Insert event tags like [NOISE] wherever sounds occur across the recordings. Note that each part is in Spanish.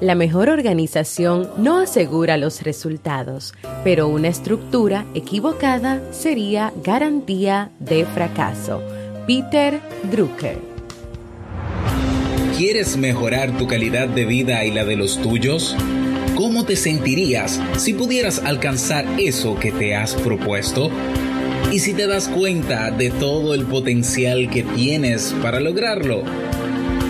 La mejor organización no asegura los resultados, pero una estructura equivocada sería garantía de fracaso. Peter Drucker. ¿Quieres mejorar tu calidad de vida y la de los tuyos? ¿Cómo te sentirías si pudieras alcanzar eso que te has propuesto? ¿Y si te das cuenta de todo el potencial que tienes para lograrlo?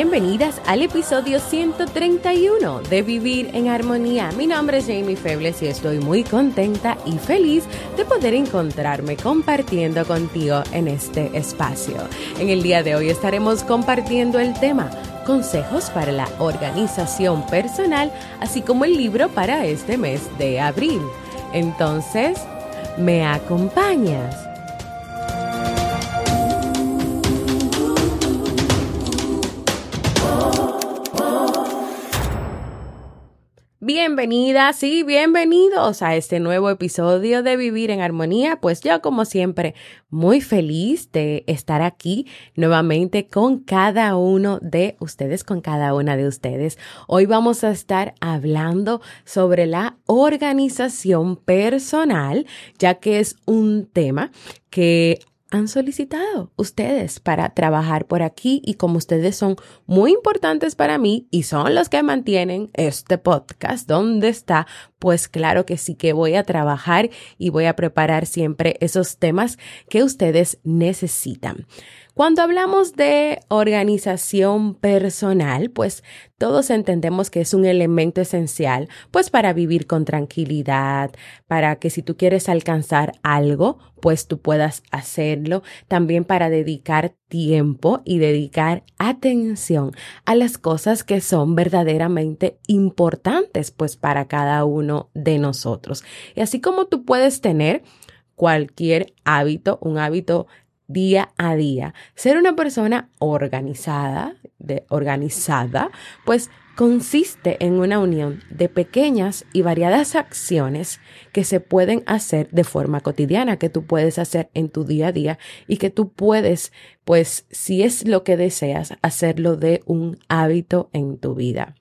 Bienvenidas al episodio 131 de Vivir en Armonía. Mi nombre es Jamie Febles y estoy muy contenta y feliz de poder encontrarme compartiendo contigo en este espacio. En el día de hoy estaremos compartiendo el tema consejos para la organización personal, así como el libro para este mes de abril. Entonces, ¿me acompañas? Bienvenidas y bienvenidos a este nuevo episodio de Vivir en Armonía. Pues yo como siempre muy feliz de estar aquí nuevamente con cada uno de ustedes, con cada una de ustedes. Hoy vamos a estar hablando sobre la organización personal, ya que es un tema que han solicitado ustedes para trabajar por aquí y como ustedes son muy importantes para mí y son los que mantienen este podcast donde está, pues claro que sí que voy a trabajar y voy a preparar siempre esos temas que ustedes necesitan. Cuando hablamos de organización personal, pues todos entendemos que es un elemento esencial, pues para vivir con tranquilidad, para que si tú quieres alcanzar algo, pues tú puedas hacerlo, también para dedicar tiempo y dedicar atención a las cosas que son verdaderamente importantes, pues para cada uno de nosotros. Y así como tú puedes tener cualquier hábito, un hábito día a día. Ser una persona organizada, de, organizada, pues consiste en una unión de pequeñas y variadas acciones que se pueden hacer de forma cotidiana, que tú puedes hacer en tu día a día y que tú puedes, pues si es lo que deseas, hacerlo de un hábito en tu vida.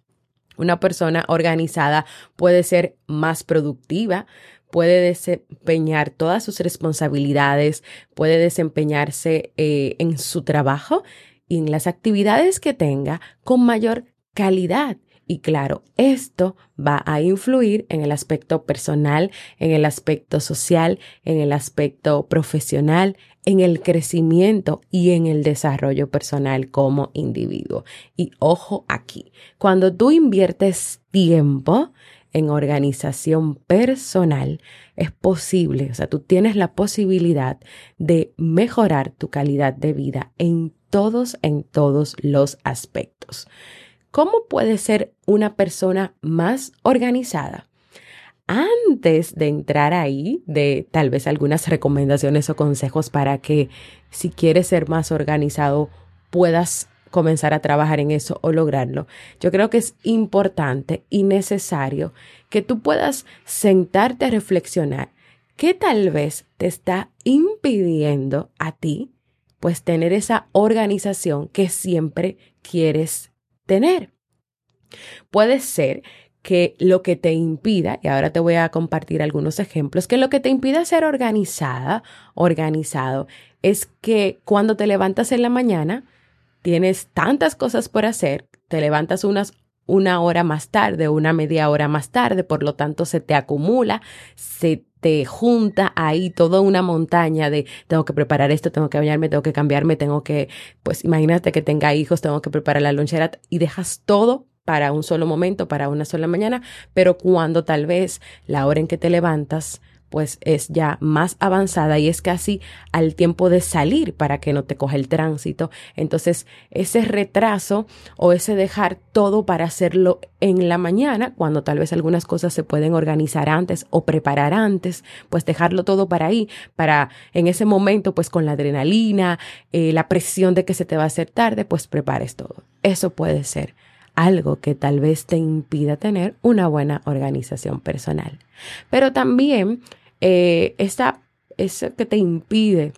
Una persona organizada puede ser más productiva, puede desempeñar todas sus responsabilidades, puede desempeñarse eh, en su trabajo y en las actividades que tenga con mayor calidad. Y claro, esto va a influir en el aspecto personal, en el aspecto social, en el aspecto profesional, en el crecimiento y en el desarrollo personal como individuo. Y ojo aquí, cuando tú inviertes tiempo en organización personal, es posible, o sea, tú tienes la posibilidad de mejorar tu calidad de vida en todos, en todos los aspectos. ¿Cómo puede ser una persona más organizada? Antes de entrar ahí, de tal vez algunas recomendaciones o consejos para que si quieres ser más organizado puedas comenzar a trabajar en eso o lograrlo. Yo creo que es importante y necesario que tú puedas sentarte a reflexionar qué tal vez te está impidiendo a ti pues tener esa organización que siempre quieres tener. Puede ser que lo que te impida, y ahora te voy a compartir algunos ejemplos, que lo que te impida ser organizada, organizado, es que cuando te levantas en la mañana, tienes tantas cosas por hacer, te levantas unas una hora más tarde, una media hora más tarde, por lo tanto se te acumula, se te junta ahí toda una montaña de tengo que preparar esto, tengo que bañarme, tengo que cambiarme, tengo que, pues imagínate que tenga hijos, tengo que preparar la lonchera y dejas todo para un solo momento, para una sola mañana, pero cuando tal vez la hora en que te levantas pues es ya más avanzada y es casi al tiempo de salir para que no te coja el tránsito. Entonces, ese retraso o ese dejar todo para hacerlo en la mañana, cuando tal vez algunas cosas se pueden organizar antes o preparar antes, pues dejarlo todo para ahí, para en ese momento, pues con la adrenalina, eh, la presión de que se te va a hacer tarde, pues prepares todo. Eso puede ser algo que tal vez te impida tener una buena organización personal. Pero también eh, que te impide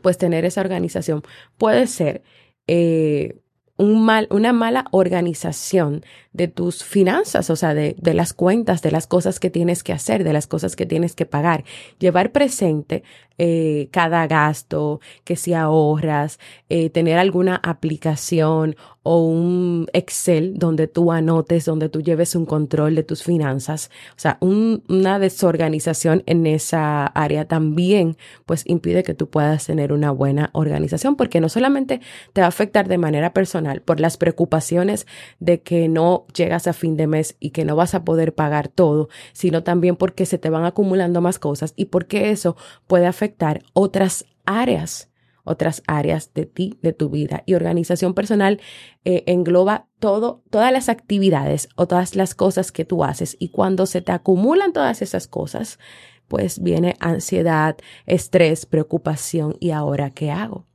pues tener esa organización puede ser eh, un mal, una mala organización de tus finanzas, o sea, de, de, las cuentas, de las cosas que tienes que hacer, de las cosas que tienes que pagar. Llevar presente eh, cada gasto, que si ahorras, eh, tener alguna aplicación o un Excel donde tú anotes, donde tú lleves un control de tus finanzas. O sea, una desorganización en esa área también pues impide que tú puedas tener una buena organización porque no solamente te va a afectar de manera personal por las preocupaciones de que no llegas a fin de mes y que no vas a poder pagar todo, sino también porque se te van acumulando más cosas y porque eso puede afectar otras áreas otras áreas de ti, de tu vida. Y organización personal eh, engloba todo, todas las actividades o todas las cosas que tú haces. Y cuando se te acumulan todas esas cosas, pues viene ansiedad, estrés, preocupación y ahora qué hago.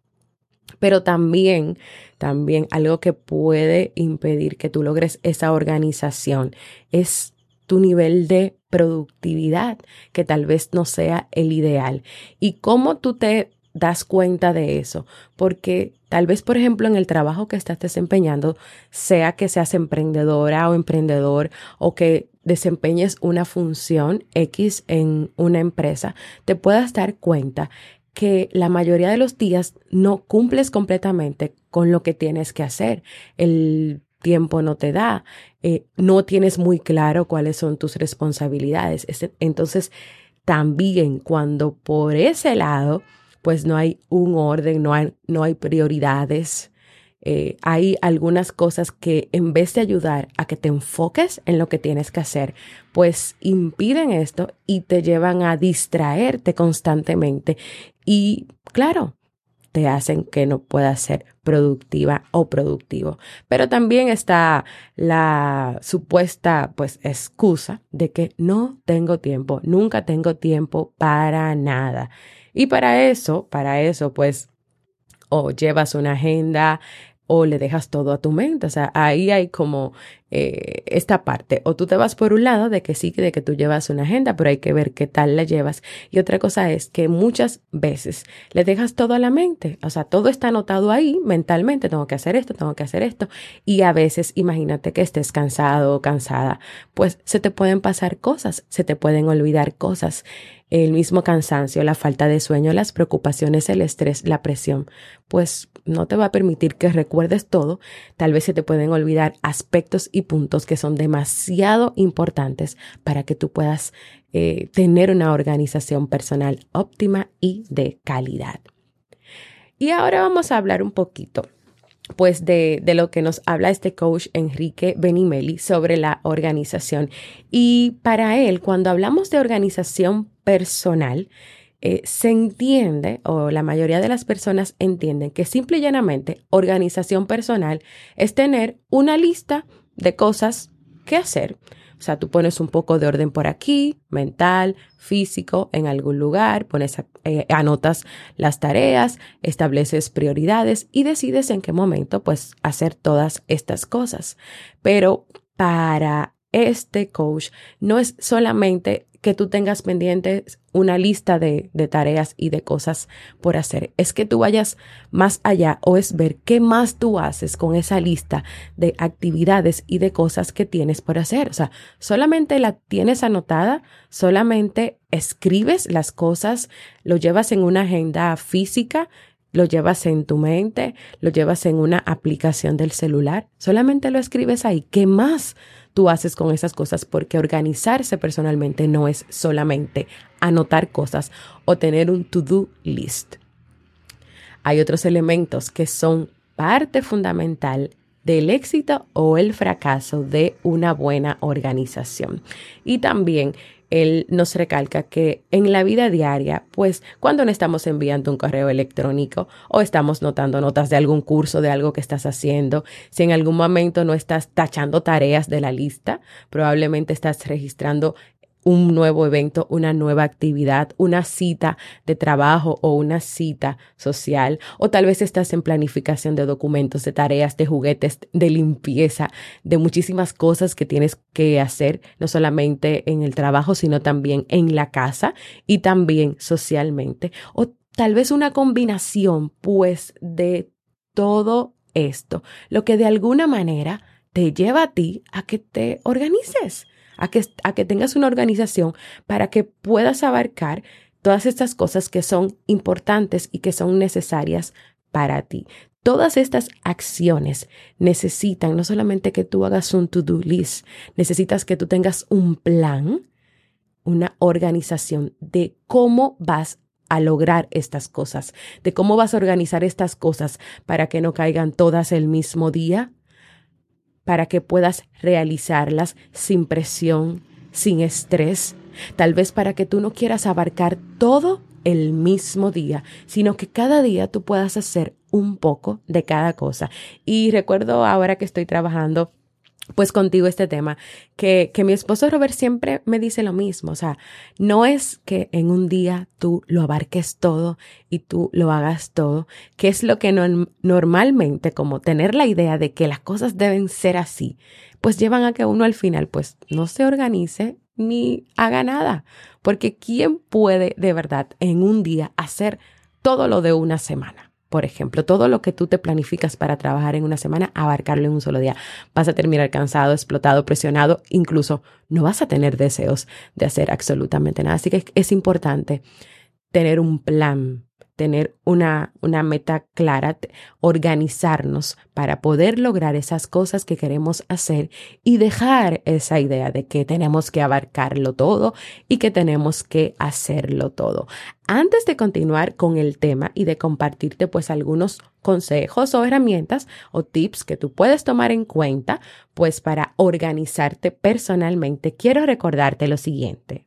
Pero también, también algo que puede impedir que tú logres esa organización es tu nivel de productividad, que tal vez no sea el ideal. Y cómo tú te das cuenta de eso, porque tal vez, por ejemplo, en el trabajo que estás desempeñando, sea que seas emprendedora o emprendedor o que desempeñes una función X en una empresa, te puedas dar cuenta que la mayoría de los días no cumples completamente con lo que tienes que hacer. El tiempo no te da, eh, no tienes muy claro cuáles son tus responsabilidades. Entonces, también cuando por ese lado pues no hay un orden, no hay, no hay prioridades. Eh, hay algunas cosas que en vez de ayudar a que te enfoques en lo que tienes que hacer, pues impiden esto y te llevan a distraerte constantemente. Y claro, te hacen que no puedas ser productiva o productivo. Pero también está la supuesta pues excusa de que no tengo tiempo, nunca tengo tiempo para nada. Y para eso, para eso, pues, o llevas una agenda o le dejas todo a tu mente. O sea, ahí hay como eh, esta parte. O tú te vas por un lado de que sí, de que tú llevas una agenda, pero hay que ver qué tal la llevas. Y otra cosa es que muchas veces le dejas todo a la mente. O sea, todo está anotado ahí mentalmente. Tengo que hacer esto, tengo que hacer esto. Y a veces, imagínate que estés cansado o cansada, pues se te pueden pasar cosas, se te pueden olvidar cosas el mismo cansancio, la falta de sueño, las preocupaciones, el estrés, la presión, pues no te va a permitir que recuerdes todo. Tal vez se te pueden olvidar aspectos y puntos que son demasiado importantes para que tú puedas eh, tener una organización personal óptima y de calidad. Y ahora vamos a hablar un poquito pues de, de, lo que nos habla este coach Enrique Benimeli sobre la organización. Y para él, cuando hablamos de organización personal, eh, se entiende, o la mayoría de las personas entienden, que simple y llanamente organización personal es tener una lista de cosas que hacer. O sea, tú pones un poco de orden por aquí, mental, físico, en algún lugar, pones, eh, anotas las tareas, estableces prioridades y decides en qué momento, pues, hacer todas estas cosas. Pero para este coach no es solamente que tú tengas pendientes una lista de, tareas y de cosas por hacer. Es que tú vayas más allá o es ver qué más tú haces con esa lista de actividades y de cosas que tienes por hacer. O sea, solamente la tienes anotada, solamente escribes las cosas, lo llevas en una agenda física, lo llevas en tu mente, lo llevas en una aplicación del celular, solamente lo escribes ahí. ¿Qué más tú haces con esas cosas? Porque organizarse personalmente no es solamente anotar cosas o tener un to-do list. Hay otros elementos que son parte fundamental del éxito o el fracaso de una buena organización. Y también él nos recalca que en la vida diaria, pues cuando no estamos enviando un correo electrónico o estamos notando notas de algún curso, de algo que estás haciendo, si en algún momento no estás tachando tareas de la lista, probablemente estás registrando un nuevo evento, una nueva actividad, una cita de trabajo o una cita social, o tal vez estás en planificación de documentos, de tareas, de juguetes, de limpieza, de muchísimas cosas que tienes que hacer, no solamente en el trabajo, sino también en la casa y también socialmente, o tal vez una combinación, pues, de todo esto, lo que de alguna manera te lleva a ti a que te organices a que, a que tengas una organización para que puedas abarcar todas estas cosas que son importantes y que son necesarias para ti. Todas estas acciones necesitan no solamente que tú hagas un to-do list, necesitas que tú tengas un plan, una organización de cómo vas a lograr estas cosas, de cómo vas a organizar estas cosas para que no caigan todas el mismo día, para que puedas realizarlas sin presión, sin estrés, tal vez para que tú no quieras abarcar todo el mismo día, sino que cada día tú puedas hacer un poco de cada cosa. Y recuerdo ahora que estoy trabajando pues contigo este tema, que, que mi esposo Robert siempre me dice lo mismo, o sea, no es que en un día tú lo abarques todo y tú lo hagas todo, que es lo que no, normalmente como tener la idea de que las cosas deben ser así, pues llevan a que uno al final pues no se organice ni haga nada, porque ¿quién puede de verdad en un día hacer todo lo de una semana? Por ejemplo, todo lo que tú te planificas para trabajar en una semana, abarcarlo en un solo día. Vas a terminar cansado, explotado, presionado, incluso no vas a tener deseos de hacer absolutamente nada. Así que es importante tener un plan tener una, una meta clara, organizarnos para poder lograr esas cosas que queremos hacer y dejar esa idea de que tenemos que abarcarlo todo y que tenemos que hacerlo todo. Antes de continuar con el tema y de compartirte pues algunos consejos o herramientas o tips que tú puedes tomar en cuenta pues para organizarte personalmente, quiero recordarte lo siguiente.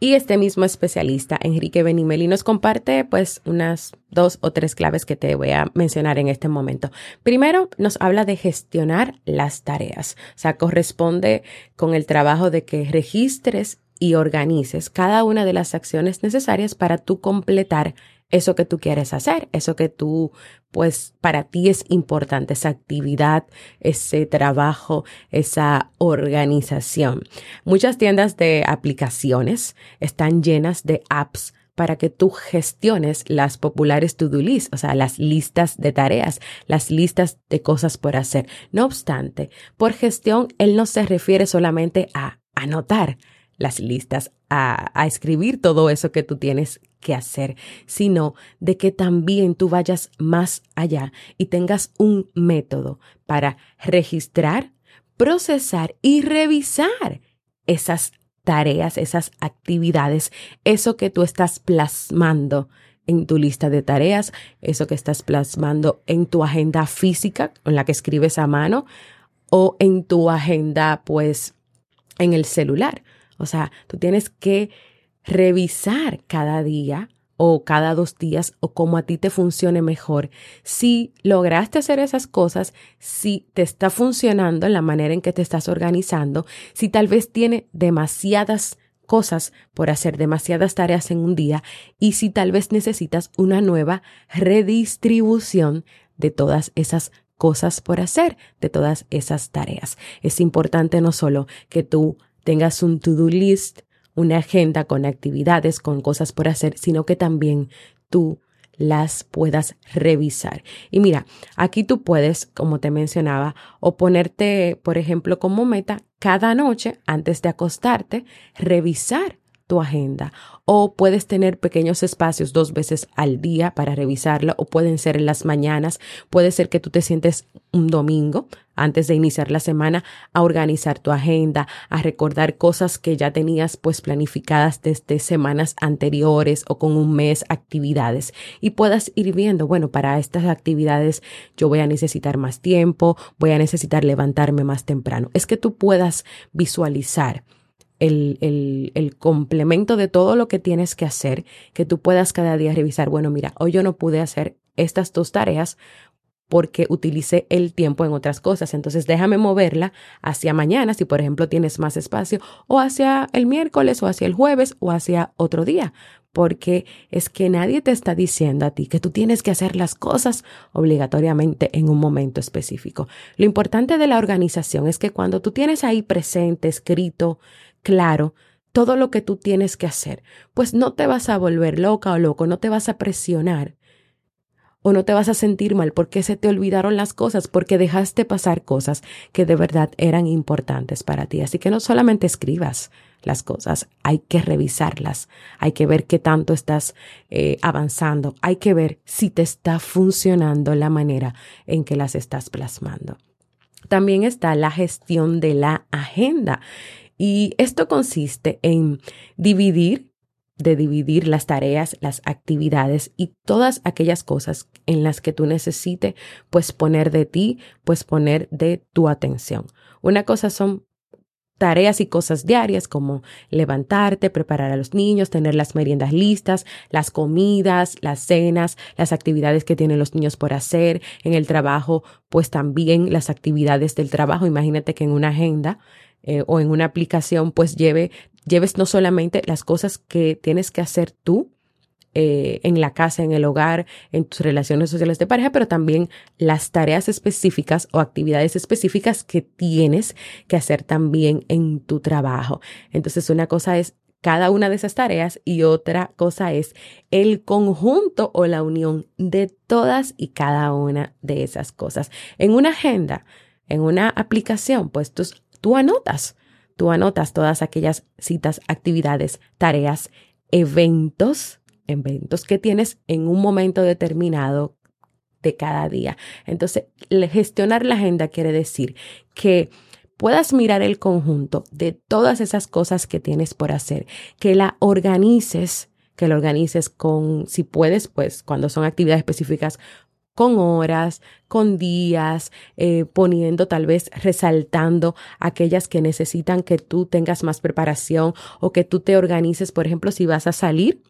Y este mismo especialista, Enrique Benimeli, nos comparte pues unas dos o tres claves que te voy a mencionar en este momento. Primero, nos habla de gestionar las tareas. O sea, corresponde con el trabajo de que registres y organices cada una de las acciones necesarias para tú completar eso que tú quieres hacer, eso que tú, pues para ti es importante, esa actividad, ese trabajo, esa organización. Muchas tiendas de aplicaciones están llenas de apps para que tú gestiones las populares to-do lists, o sea, las listas de tareas, las listas de cosas por hacer. No obstante, por gestión, él no se refiere solamente a anotar, las listas, a, a, escribir todo eso que tú tienes que hacer, sino de que también tú vayas más allá y tengas un método para registrar, procesar y revisar esas tareas, esas actividades, eso que tú estás plasmando en tu lista de tareas, eso que estás plasmando en tu agenda física, en la que escribes a mano, o en tu agenda, pues, en el celular. O sea, tú tienes que revisar cada día o cada dos días o como a ti te funcione mejor. Si lograste hacer esas cosas, si te está funcionando en la manera en que te estás organizando, si tal vez tiene demasiadas cosas por hacer, demasiadas tareas en un día y si tal vez necesitas una nueva redistribución de todas esas cosas por hacer, de todas esas tareas. Es importante no solo que tú tengas un to-do list, una agenda con actividades, con cosas por hacer, sino que también tú las puedas revisar. Y mira, aquí tú puedes, como te mencionaba, o ponerte, por ejemplo, como meta cada noche antes de acostarte, revisar tu agenda. O puedes tener pequeños espacios dos veces al día para revisarla o pueden ser en las mañanas, puede ser que tú te sientes un domingo antes de iniciar la semana a organizar tu agenda, a recordar cosas que ya tenías pues planificadas desde semanas anteriores o con un mes actividades. Y puedas ir viendo, bueno, para estas actividades yo voy a necesitar más tiempo, voy a necesitar levantarme más temprano. Es que tú puedas visualizar el, el, el, complemento de todo lo que tienes que hacer, que tú puedas cada día revisar, bueno, mira, hoy yo no pude hacer estas dos tareas porque utilicé el tiempo en otras cosas. Entonces déjame moverla hacia mañana, si por ejemplo tienes más espacio, o hacia el miércoles, o hacia el jueves, o hacia otro día. Porque es que nadie te está diciendo a ti que tú tienes que hacer las cosas obligatoriamente en un momento específico. Lo importante de la organización es que cuando tú tienes ahí presente, escrito, claro todo lo que tú tienes que hacer, pues no te vas a volver loca o loco, no te vas a presionar o no te vas a sentir mal porque se te olvidaron las cosas, porque dejaste pasar cosas que de verdad eran importantes para ti. Así que no solamente escribas las cosas, hay que revisarlas, hay que ver qué tanto estás eh, avanzando, hay que ver si te está funcionando la manera en que las estás plasmando. También está la gestión de la agenda. Y esto consiste en dividir, de dividir las tareas, las actividades y todas aquellas cosas en las que tú necesites, pues poner de ti, pues poner de tu atención. Una cosa son tareas y cosas diarias como levantarte, preparar a los niños, tener las meriendas listas, las comidas, las cenas, las actividades que tienen los niños por hacer en el trabajo, pues también las actividades del trabajo. Imagínate que en una agenda eh, o en una aplicación, pues lleve, lleves no solamente las cosas que tienes que hacer tú, eh, en la casa, en el hogar, en tus relaciones sociales de pareja, pero también las tareas específicas o actividades específicas que tienes que hacer también en tu trabajo. Entonces, una cosa es cada una de esas tareas y otra cosa es el conjunto o la unión de todas y cada una de esas cosas. En una agenda, en una aplicación, pues Tú anotas, tú anotas todas aquellas citas, actividades, tareas, eventos, eventos que tienes en un momento determinado de cada día. Entonces, gestionar la agenda quiere decir que puedas mirar el conjunto de todas esas cosas que tienes por hacer, que la organices, que la organices con, si puedes, pues cuando son actividades específicas, con horas, con días, eh, poniendo tal vez resaltando aquellas que necesitan que tú tengas más preparación o que tú te organices, por ejemplo, si vas a salir.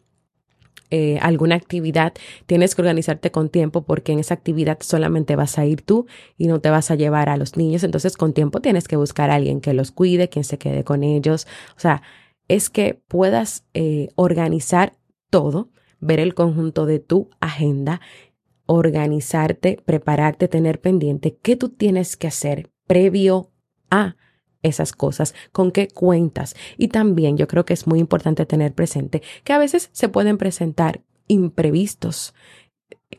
Eh, alguna actividad, tienes que organizarte con tiempo porque en esa actividad solamente vas a ir tú y no te vas a llevar a los niños. Entonces, con tiempo tienes que buscar a alguien que los cuide, quien se quede con ellos. O sea, es que puedas eh, organizar todo, ver el conjunto de tu agenda organizarte, prepararte, tener pendiente qué tú tienes que hacer previo a esas cosas, con qué cuentas. Y también yo creo que es muy importante tener presente que a veces se pueden presentar imprevistos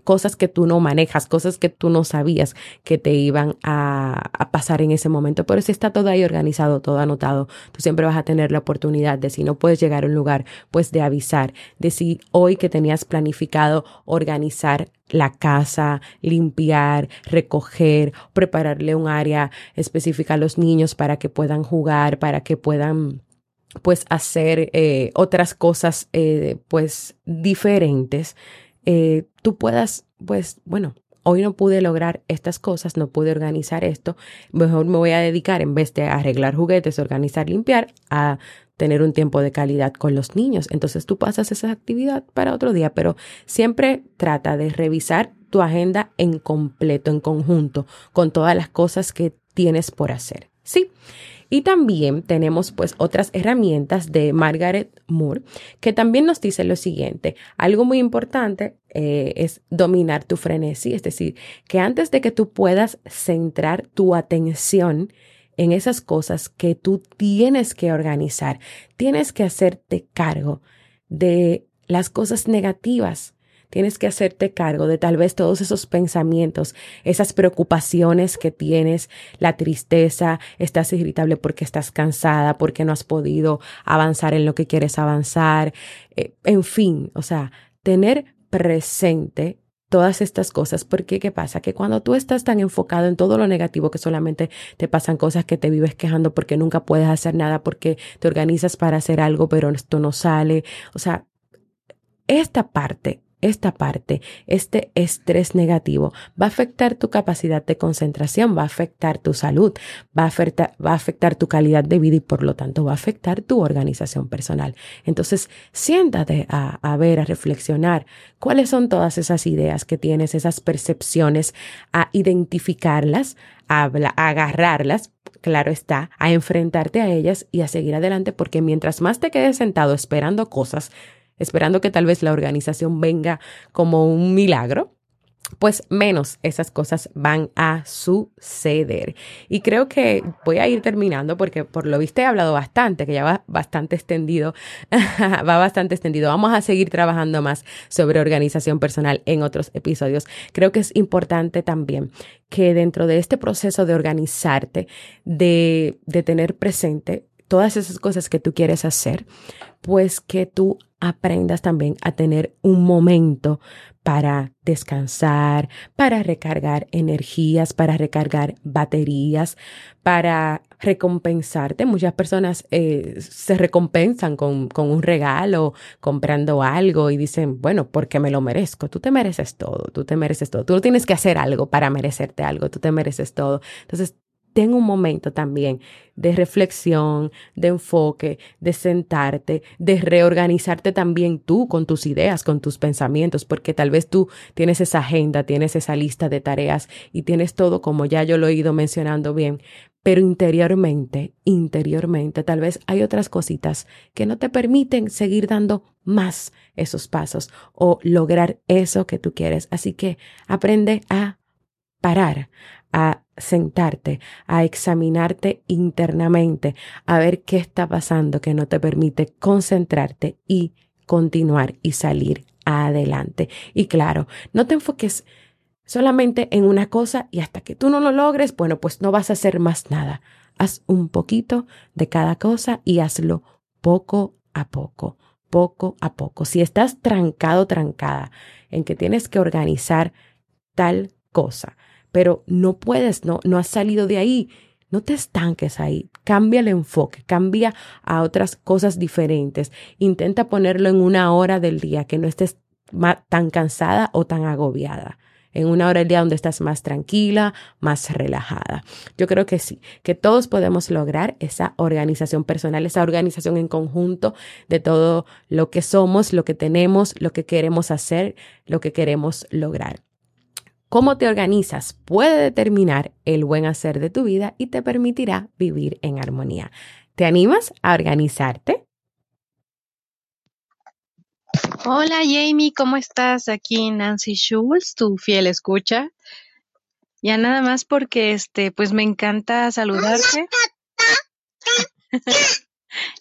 cosas que tú no manejas, cosas que tú no sabías que te iban a, pasar en ese momento. Pero si está todo ahí organizado, todo anotado, tú siempre vas a tener la oportunidad de si no puedes llegar a un lugar, pues de avisar, de si hoy que tenías planificado organizar la casa, limpiar, recoger, prepararle un área específica a los niños para que puedan jugar, para que puedan pues hacer eh, otras cosas eh, pues diferentes eh, tú puedas, pues, bueno, hoy no pude lograr estas cosas, no pude organizar esto, mejor me voy a dedicar en vez de arreglar juguetes, organizar, limpiar, a tener un tiempo de calidad con los niños. Entonces tú pasas esa actividad para otro día, pero siempre trata de revisar tu agenda en completo, en conjunto, con todas las cosas que tienes por hacer. Sí. Y también tenemos pues otras herramientas de Margaret Moore que también nos dice lo siguiente, algo muy importante eh, es dominar tu frenesí, es decir, que antes de que tú puedas centrar tu atención en esas cosas que tú tienes que organizar, tienes que hacerte cargo de las cosas negativas Tienes que hacerte cargo de tal vez todos esos pensamientos, esas preocupaciones que tienes, la tristeza, estás irritable porque estás cansada, porque no has podido avanzar en lo que quieres avanzar, eh, en fin, o sea, tener presente todas estas cosas, porque ¿qué pasa? Que cuando tú estás tan enfocado en todo lo negativo que solamente te pasan cosas que te vives quejando porque nunca puedes hacer nada, porque te organizas para hacer algo, pero esto no sale, o sea, esta parte esta parte, este estrés negativo, va a afectar tu capacidad de concentración, va a afectar tu salud, va a afectar, va a afectar tu calidad de vida y por lo tanto va a afectar tu organización personal. Entonces, siéntate a, ver, a reflexionar cuáles son todas esas ideas que tienes, esas percepciones, a identificarlas, a agarrarlas, claro está, a enfrentarte a ellas y a seguir adelante porque mientras más te quedes sentado esperando cosas, esperando que tal vez la organización venga como un milagro, pues menos esas cosas van a suceder. Y creo que voy a ir terminando porque por lo visto he hablado bastante, que ya va bastante extendido, [LAUGHS] va bastante extendido. Vamos a seguir trabajando más sobre organización personal en otros episodios. Creo que es importante también que dentro de este proceso de organizarte, de, de tener presente todas esas cosas que tú quieres hacer, pues que tú aprendas también a tener un momento para descansar, para recargar energías, para recargar baterías, para recompensarte. Muchas personas eh, se recompensan con, con, un regalo, comprando algo y dicen, bueno, porque me lo merezco. Tú te mereces todo, tú te mereces todo. Tú no tienes que hacer algo para merecerte algo, tú te mereces todo. Entonces, ten un momento también de reflexión, de enfoque, de sentarte, de reorganizarte también tú con tus ideas, con tus pensamientos, porque tal vez tú tienes esa agenda, tienes esa lista de tareas y tienes todo como ya yo lo he ido mencionando bien, pero interiormente, interiormente, tal vez hay otras cositas que no te permiten seguir dando más esos pasos o lograr eso que tú quieres. Así que aprende a parar, a sentarte, a examinarte internamente, a ver qué está pasando que no te permite concentrarte y continuar y salir adelante. Y claro, no te enfoques solamente en una cosa y hasta que tú no lo logres, bueno, pues no vas a hacer más nada. Haz un poquito de cada cosa y hazlo poco a poco, poco a poco. Si estás trancado, trancada en que tienes que organizar tal cosa, pero no puedes, no, no has salido de ahí. No te estanques ahí, cambia el enfoque, cambia a otras cosas diferentes. Intenta ponerlo en una hora del día que no estés tan cansada o tan agobiada. En una hora del día donde estás más tranquila, más relajada. Yo creo que sí, que todos podemos lograr esa organización personal, esa organización en conjunto de todo lo que somos, lo que tenemos, lo que queremos hacer, lo que queremos lograr. Cómo te organizas puede determinar el buen hacer de tu vida y te permitirá vivir en armonía. ¿Te animas a organizarte? Hola Jamie, ¿cómo estás? Aquí Nancy Schultz, tu fiel escucha. Ya nada más porque este, pues me encanta saludarte. [LAUGHS]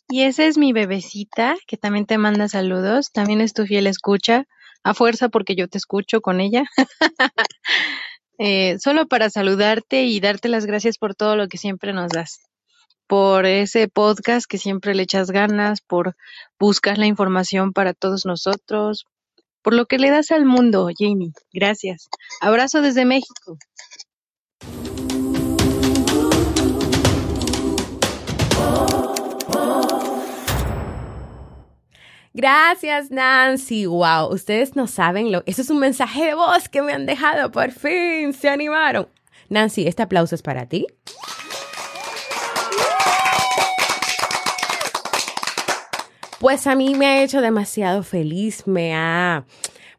y esa es mi bebecita que también te manda saludos, también es tu fiel escucha a fuerza porque yo te escucho con ella. [LAUGHS] eh, solo para saludarte y darte las gracias por todo lo que siempre nos das, por ese podcast que siempre le echas ganas, por buscar la información para todos nosotros, por lo que le das al mundo, Jamie. Gracias. Abrazo desde México. Gracias, Nancy. Wow, ustedes no saben lo. Eso es un mensaje de voz que me han dejado. Por fin se animaron. Nancy, este aplauso es para ti. Pues a mí me ha hecho demasiado feliz, me ha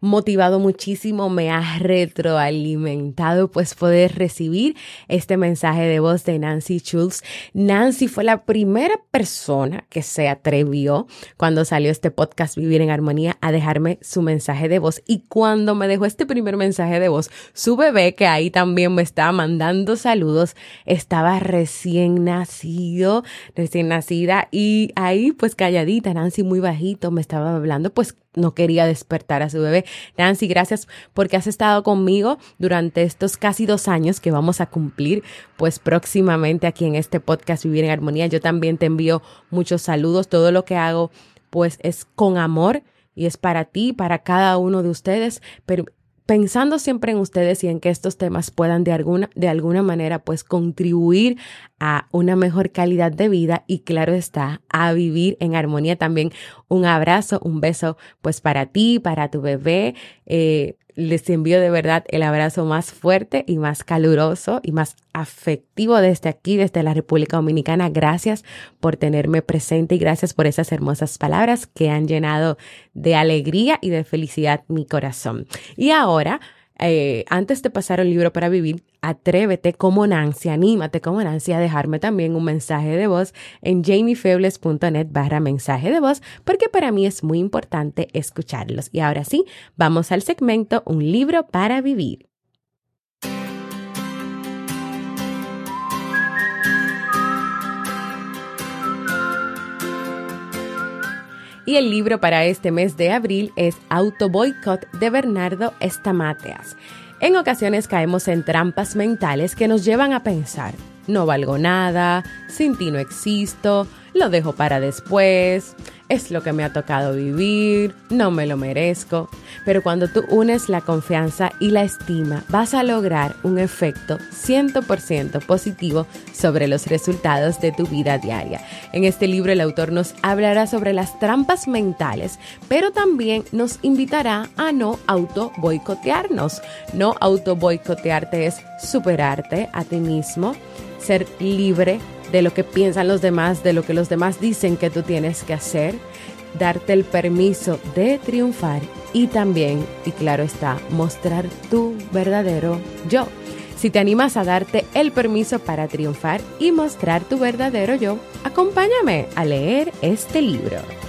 motivado muchísimo, me ha retroalimentado pues poder recibir este mensaje de voz de Nancy Schultz. Nancy fue la primera persona que se atrevió cuando salió este podcast Vivir en Armonía a dejarme su mensaje de voz y cuando me dejó este primer mensaje de voz, su bebé que ahí también me estaba mandando saludos, estaba recién nacido, recién nacida y ahí pues calladita, Nancy muy bajito me estaba hablando pues no quería despertar a su bebé. Nancy, gracias porque has estado conmigo durante estos casi dos años que vamos a cumplir, pues próximamente aquí en este podcast Vivir en Armonía. Yo también te envío muchos saludos. Todo lo que hago, pues es con amor y es para ti, para cada uno de ustedes, pero pensando siempre en ustedes y en que estos temas puedan de alguna, de alguna manera pues contribuir a una mejor calidad de vida y claro está, a vivir en armonía también. Un abrazo, un beso pues para ti, para tu bebé. Eh, les envío de verdad el abrazo más fuerte y más caluroso y más afectivo desde aquí, desde la República Dominicana. Gracias por tenerme presente y gracias por esas hermosas palabras que han llenado de alegría y de felicidad mi corazón. Y ahora eh, antes de pasar el libro para vivir, atrévete como Nancy, anímate como Nancy a dejarme también un mensaje de voz en jamiefebles.net barra mensaje de voz, porque para mí es muy importante escucharlos. Y ahora sí, vamos al segmento Un libro para vivir. Y el libro para este mes de abril es Auto Boycott de Bernardo Estamateas. En ocasiones caemos en trampas mentales que nos llevan a pensar, no valgo nada, sin ti no existo, lo dejo para después, es lo que me ha tocado vivir, no me lo merezco. Pero cuando tú unes la confianza y la estima, vas a lograr un efecto 100% positivo sobre los resultados de tu vida diaria. En este libro el autor nos hablará sobre las trampas mentales, pero también nos invitará a no auto boicotearnos. No auto boicotearte es superarte a ti mismo, ser libre de lo que piensan los demás, de lo que los demás dicen que tú tienes que hacer, darte el permiso de triunfar y también, y claro está, mostrar tu verdadero yo. Si te animas a darte el permiso para triunfar y mostrar tu verdadero yo, acompáñame a leer este libro.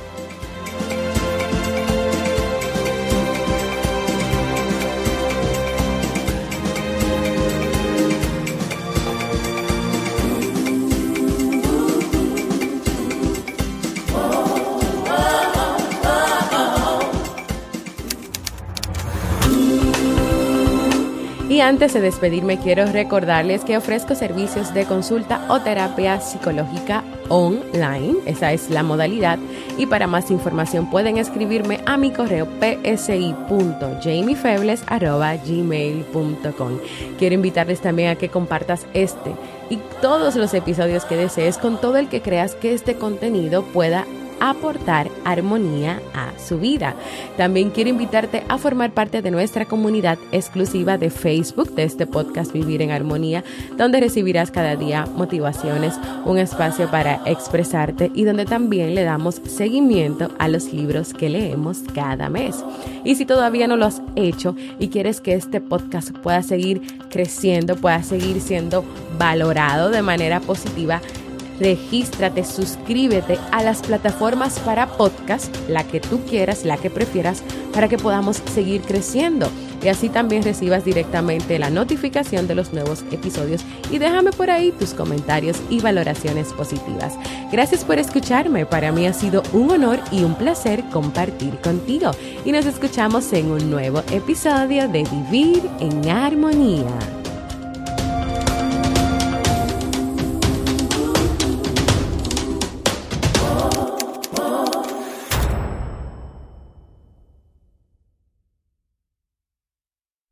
Antes de despedirme, quiero recordarles que ofrezco servicios de consulta o terapia psicológica online. Esa es la modalidad. Y para más información pueden escribirme a mi correo psi.jamiefebles.gmail.com. Quiero invitarles también a que compartas este y todos los episodios que desees con todo el que creas que este contenido pueda aportar armonía a su vida. También quiero invitarte a formar parte de nuestra comunidad exclusiva de Facebook de este podcast Vivir en Armonía, donde recibirás cada día motivaciones, un espacio para expresarte y donde también le damos seguimiento a los libros que leemos cada mes. Y si todavía no lo has hecho y quieres que este podcast pueda seguir creciendo, pueda seguir siendo valorado de manera positiva, regístrate, suscríbete a las plataformas para podcast, la que tú quieras, la que prefieras, para que podamos seguir creciendo y así también recibas directamente la notificación de los nuevos episodios y déjame por ahí tus comentarios y valoraciones positivas. Gracias por escucharme, para mí ha sido un honor y un placer compartir contigo y nos escuchamos en un nuevo episodio de Vivir en Armonía.